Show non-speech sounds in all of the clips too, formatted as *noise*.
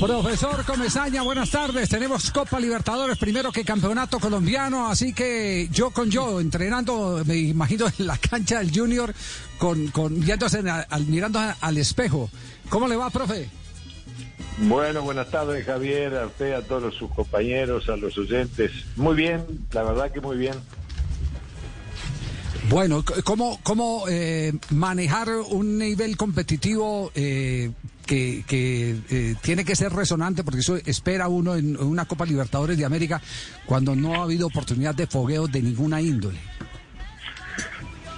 Profesor Comesaña, buenas tardes. Tenemos Copa Libertadores primero que Campeonato Colombiano, así que yo con yo, entrenando, me imagino en la cancha del Junior, con, con mirando al espejo. ¿Cómo le va, profe? Bueno, buenas tardes, Javier, a usted, a todos sus compañeros, a los oyentes. Muy bien, la verdad que muy bien. Bueno, ¿cómo, cómo eh, manejar un nivel competitivo eh, que, eh, tiene que ser resonante, porque eso espera uno en, una Copa Libertadores de América cuando no ha habido oportunidad de fogueo de ninguna índole?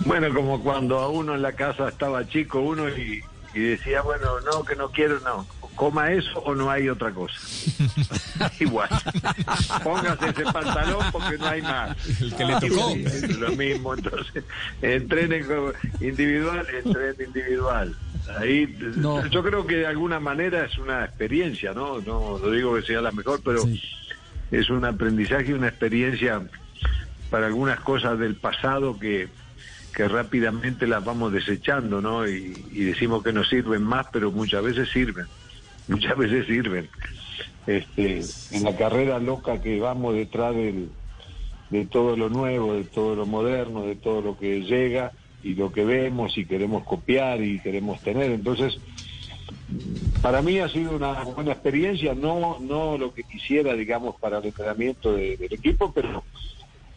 Bueno, como cuando a uno en la casa estaba chico uno y, y decía, bueno, no, que no quiero, no coma eso o no hay otra cosa. *laughs* Igual. Póngase ese pantalón porque no hay más. El que le tocó. lo mismo, entonces, entrenen individual, entrenen individual. Ahí, yo creo que de alguna manera es una experiencia, ¿no? No lo digo que sea la mejor, pero es un aprendizaje y una experiencia para algunas cosas del pasado que, que rápidamente las vamos desechando, ¿no? Y, y decimos que no sirven más, pero muchas veces sirven muchas veces sirven. Este, en la carrera loca que vamos detrás del, de todo lo nuevo, de todo lo moderno, de todo lo que llega y lo que vemos y queremos copiar y queremos tener. Entonces, para mí ha sido una buena experiencia, no, no lo que quisiera, digamos, para el entrenamiento del equipo, pero,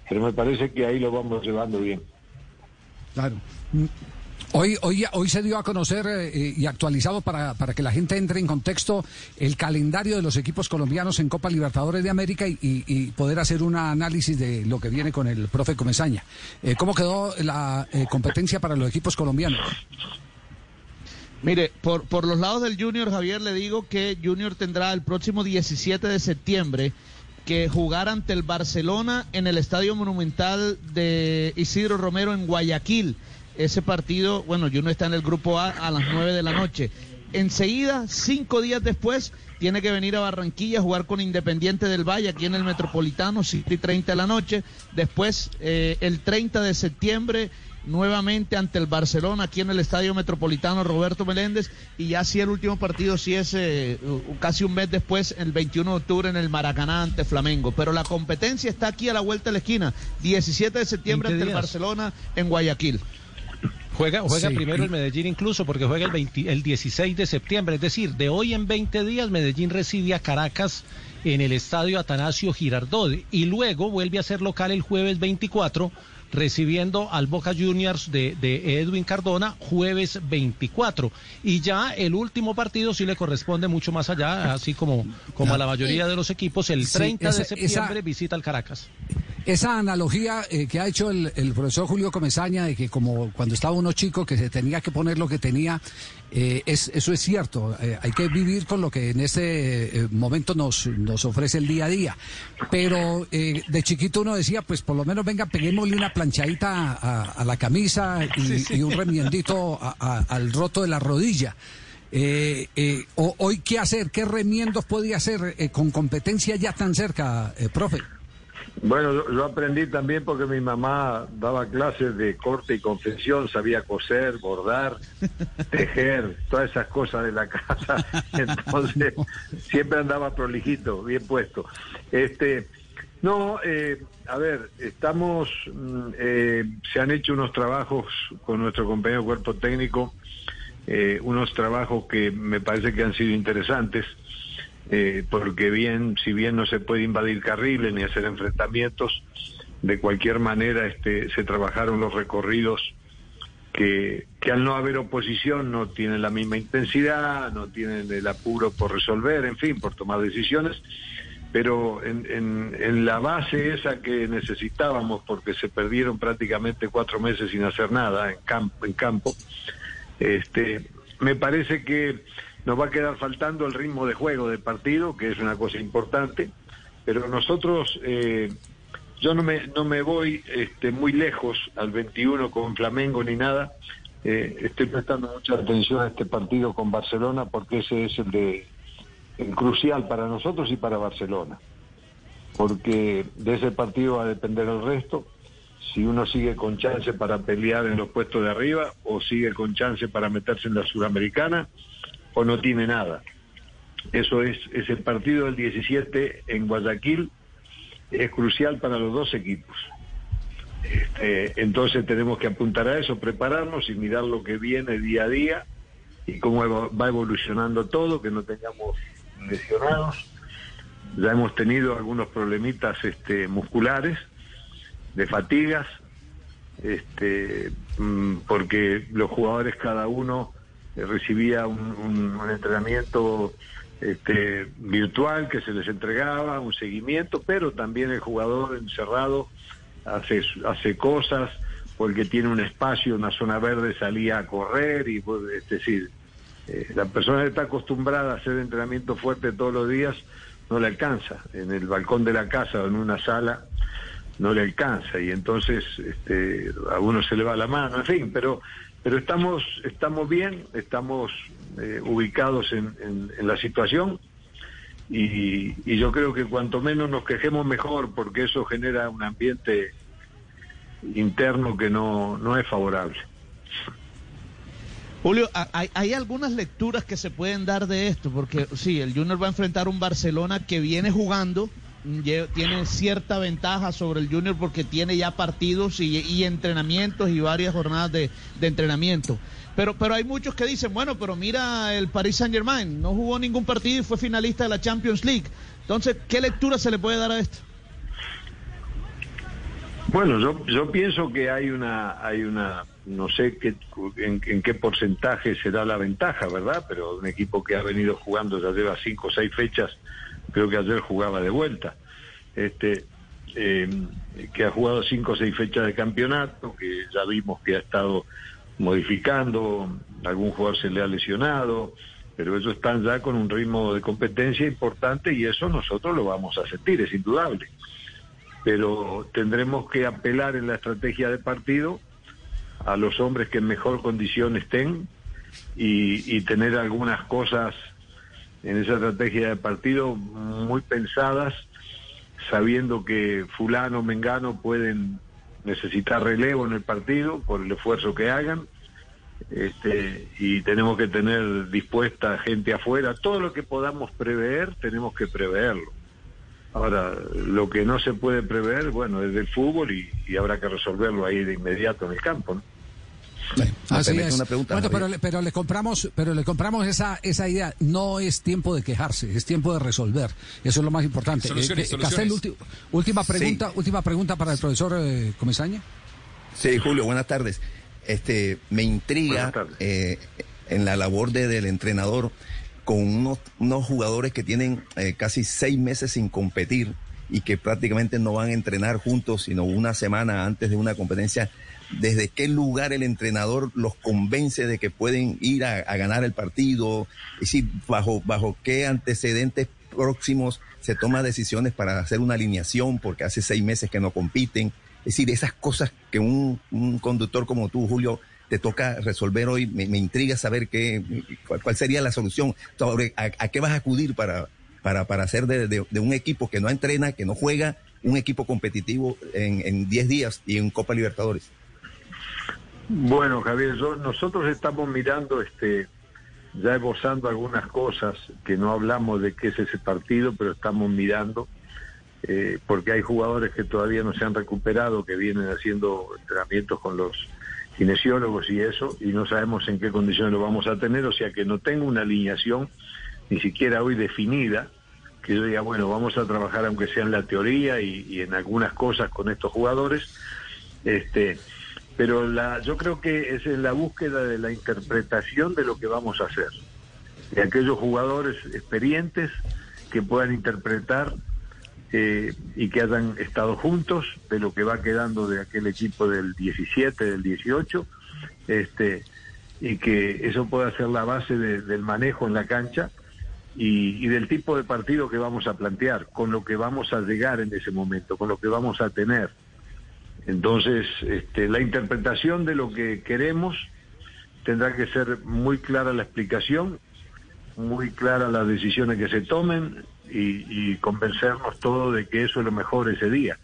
pero me parece que ahí lo vamos llevando bien. Claro. Hoy, hoy, hoy se dio a conocer eh, y actualizado para, para, que la gente entre en contexto el calendario de los equipos colombianos en Copa Libertadores de América y, poder hacer un análisis de lo que viene con el profe Comesaña. Eh, ¿Cómo quedó la eh, competencia para los equipos colombianos? Mire, por, por los lados del Junior, Javier, le digo que Junior tendrá el próximo 17 de septiembre que jugar ante el Barcelona en el Estadio Monumental de Isidro Romero en Guayaquil ese partido, bueno, Juno está en el grupo A a las 9 de la noche. Enseguida, cinco días después, tiene que venir a Barranquilla a jugar con Independiente del Valle, aquí en el Metropolitano, 7 y 30 de la noche. Después, eh, el 30 de septiembre, nuevamente ante el Barcelona, aquí en el Estadio Metropolitano Roberto Meléndez. Y ya sí, el último partido sí es eh, casi un mes después, el 21 de octubre, en el Maracaná ante Flamengo. Pero la competencia está aquí a la vuelta de la esquina, 17 de septiembre ante el Barcelona en Guayaquil. Juega, juega primero el Medellín incluso porque juega el, el 16 de septiembre, es decir, de hoy en 20 días Medellín recibe a Caracas en el estadio Atanasio Girardot y luego vuelve a ser local el jueves 24 recibiendo al Boca Juniors de, Edwin Cardona jueves 24. Y ya el último partido sí le corresponde mucho más allá, así como, como a la mayoría de los equipos, el 30 de septiembre visita al Caracas. Esa analogía eh, que ha hecho el, profesor Julio Comesaña de que como cuando estaba uno chico que se tenía que poner lo que tenía, eh, es, eso es cierto. Eh, hay que vivir con lo que en este momento nos, nos ofrece el día a día. Pero de chiquito uno decía, pues por lo menos venga, peguémosle una planchadita a, la camisa y, un remiendito al roto de la rodilla. hoy, ¿qué hacer? ¿Qué remiendos podía hacer con competencia ya tan cerca, profe? Bueno, yo, aprendí también porque mi mamá daba clases de corte y confección, sabía coser, bordar, *laughs* tejer, todas esas cosas de la casa. *laughs* Entonces, siempre andaba prolijito, bien puesto. Este, no, eh, a ver, estamos, mm, eh, se han hecho unos trabajos con nuestro compañero cuerpo técnico, eh, unos trabajos que me parece que han sido interesantes. Eh, porque bien, si bien no se puede invadir carriles ni hacer enfrentamientos, de cualquier manera este, se trabajaron los recorridos que, que al no haber oposición no tienen la misma intensidad, no tienen el apuro por resolver, en fin, por tomar decisiones, pero en, en, en la base esa que necesitábamos, porque se perdieron prácticamente cuatro meses sin hacer nada en campo, en campo este, me parece que nos va a quedar faltando el ritmo de juego del partido, que es una cosa importante, pero nosotros, eh, yo no me, no me voy este, muy lejos al 21 con Flamengo ni nada. Eh, estoy prestando mucha atención a este partido con Barcelona porque ese es el de crucial para nosotros y para Barcelona. Porque de ese partido va a depender el resto. si uno sigue con chance para pelear en los puestos de arriba o sigue con chance para meterse en la sudamericana o no tiene nada. Eso es, es el partido del 17 en Guayaquil, es crucial para los dos equipos. Este, entonces tenemos que apuntar a eso, prepararnos y mirar lo que viene día a día y cómo va evolucionando todo, que no tengamos lesionados. Ya hemos tenido algunos problemitas este, musculares, de fatigas, este, mm, porque los jugadores cada uno recibía un, entrenamiento este, virtual que se les entregaba, un seguimiento, pero también el jugador encerrado hace, hace cosas porque tiene un espacio, una zona verde, salía a correr y pues, es decir, eh, la persona que está acostumbrada a hacer entrenamiento fuerte todos los días no le alcanza. En el balcón de la casa o en una sala no le alcanza y entonces este, a uno se le va la mano, en fin, pero pero estamos estamos bien, estamos eh, ubicados en, la situación y, y, yo creo que cuanto menos nos quejemos mejor porque eso genera un ambiente interno que no, no es favorable. Julio, hay, hay, algunas lecturas que se pueden dar de esto, porque sí, el Junior va a enfrentar un Barcelona que viene jugando, tiene cierta ventaja sobre el Junior porque tiene ya partidos y, entrenamientos y varias jornadas de, entrenamiento. Pero, pero hay muchos que dicen, bueno, pero mira el Paris Saint Germain, no jugó ningún partido y fue finalista de la Champions League. Entonces, ¿qué lectura se le puede dar a esto? Bueno, yo, yo pienso que hay una, hay una no sé qué, en, qué porcentaje será la ventaja, ¿verdad? Pero un equipo que ha venido jugando ya lleva cinco o seis fechas, creo que ayer jugaba de vuelta, este, eh, que ha jugado cinco o seis fechas de campeonato, que ya vimos que ha estado modificando, algún jugador se le ha lesionado, pero ellos están ya con un ritmo de competencia importante y eso nosotros lo vamos a sentir, es indudable. Pero tendremos que apelar en la estrategia de partido a los hombres que en mejor condición estén y, tener algunas cosas en esa estrategia de partido muy pensadas, sabiendo que fulano, mengano pueden necesitar relevo en el partido por el esfuerzo que hagan. Este, y tenemos que tener dispuesta gente afuera. Todo lo que podamos prever, tenemos que preverlo. Ahora, lo que no se puede prever, bueno, es del fútbol y, habrá que resolverlo ahí de inmediato en el campo. ¿no? Una pregunta, pero, le, pero le compramos, pero le compramos esa esa idea. No es tiempo de quejarse, es tiempo de resolver. Eso es lo más importante. Eh, Castel, última pregunta, última pregunta para el profesor eh, Comesaña. Sí, Julio, buenas tardes. Este, me intriga eh, en la labor de, del entrenador con unos, unos jugadores que tienen eh, casi seis meses sin competir y que prácticamente no van a entrenar juntos, sino una semana antes de una competencia desde qué lugar el entrenador los convence de que pueden ir a, ganar el partido, es decir, bajo, bajo qué antecedentes próximos se toma decisiones para hacer una alineación, porque hace seis meses que no compiten. Es decir, esas cosas que un, conductor como tú, Julio, te toca resolver hoy, me, intriga saber qué, cuál, sería la solución, sobre a, qué vas a acudir para, para, para hacer de, un equipo que no entrena, que no juega, un equipo competitivo en 10 días y en Copa Libertadores. Bueno, Javier, nosotros estamos mirando, este, ya esbozando algunas cosas que no hablamos de qué es ese partido, pero estamos mirando, eh, porque hay jugadores que todavía no se han recuperado, que vienen haciendo entrenamientos con los kinesiólogos y eso, y no sabemos en qué condiciones lo vamos a tener, o sea que no tengo una alineación ni siquiera hoy definida, que yo diga, bueno, vamos a trabajar aunque sea en la teoría y, en algunas cosas con estos jugadores. Este, pero la, yo creo que es en la búsqueda de la interpretación de lo que vamos a hacer, de aquellos jugadores experientes que puedan interpretar eh, y que hayan estado juntos de lo que va quedando de aquel equipo del 17, del 18, este, y que eso pueda ser la base del manejo en la cancha y, y del tipo de partido que vamos a plantear, con lo que vamos a llegar en ese momento, con lo que vamos a tener. Entonces, este, la interpretación de lo que queremos tendrá que ser muy clara la explicación, muy clara las decisiones que se tomen y, convencernos todos de que eso es lo mejor ese día.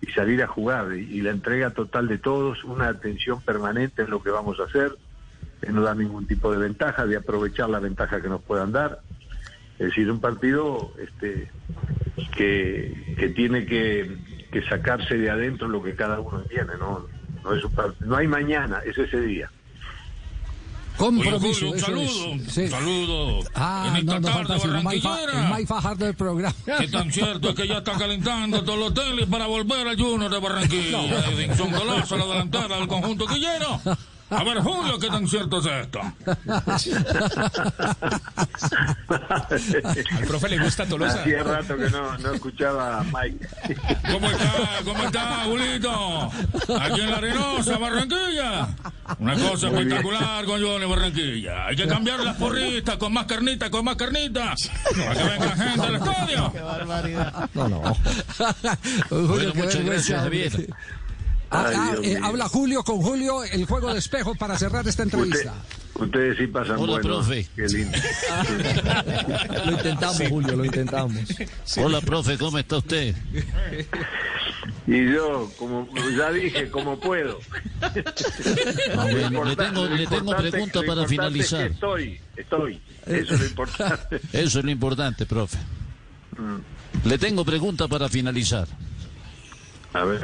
y salir a jugar. Y, la entrega total de todos, una atención permanente en lo que vamos a hacer, que no da ningún tipo de ventaja, de aprovechar la ventaja que nos puedan dar. Es decir, un partido este, que, que tiene que, que sacarse de adentro lo que cada uno tiene, ¿no? No, es un no hay mañana, es ese día. Compromiso. un saludo. Un saludo. Ah, en esta no, no tarde barranquillera. El Fajardo del programa. *laughs* Es tan cierto es que ya está calentando todos los hoteles para volver al Junior de Barranquilla. *laughs* No. Edinson Colazo, la delantera del conjunto quillero. *laughs* A ver, Julio, ¿qué tan cierto es esto? *laughs* Al profe le gusta Tolosa. Hacía rato que no, no escuchaba a Mike. ¿Cómo está? ¿Cómo está, Julito? Aquí en la Arenosa, Barranquilla. Una cosa Muy espectacular bien. con Johnny Barranquilla. Hay que cambiar las porritas con más carnita, con más carnita. Para que venga gente al estadio. Qué barbaridad. No, no. bueno, muchas gracias, Javier. Ah, eh, habla Julio con Julio, el juego de espejo para cerrar esta entrevista. Usted, ustedes sí pasan Hola, buenos. profe. Qué lindo. lo intentamos, sí. Julio, lo intentamos. Sí. Hola, profe, ¿cómo está usted? Y yo, como ya dije, como puedo. Ah, bueno, le tengo, le tengo pregunta para finalizar. Es que estoy, estoy. Eso es lo importante. *laughs* Eso es lo importante, profe. Mm. Le tengo pregunta para finalizar. A ver.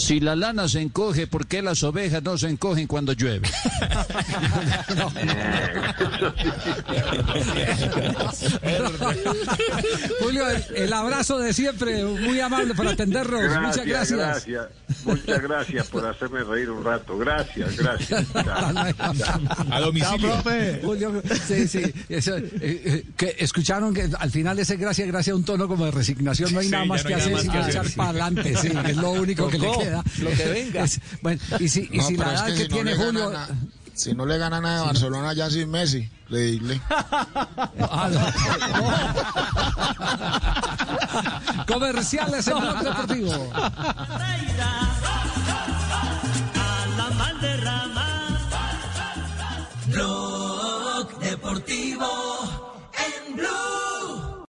Si la lana se encoge, ¿por qué las ovejas no se encogen cuando llueve? *laughs* *laughs* *laughs* *laughs* Julio, el, el, abrazo de siempre, muy amable por atendernos. Gracias, Muchas gracias. gracias. Muchas gracias por hacerme reír un rato. Gracias, gracias. *laughs* A domicilio. Julio, sí, sí. Eso, eh, eh, que escucharon que al final ese gracias, gracias, un tono como de resignación. No hay sí, nada más no que hacer sino echar para adelante. Sí, es lo único que le queda. Lo que venga. Es, bueno, y si, y no, si la edad es que, que si tiene no Julio. Gana, si no le ganan a Barcelona ya sin Messi, le dile. Ah. Comerciales en Blog Deportivo. Blog Deportivo en Blue.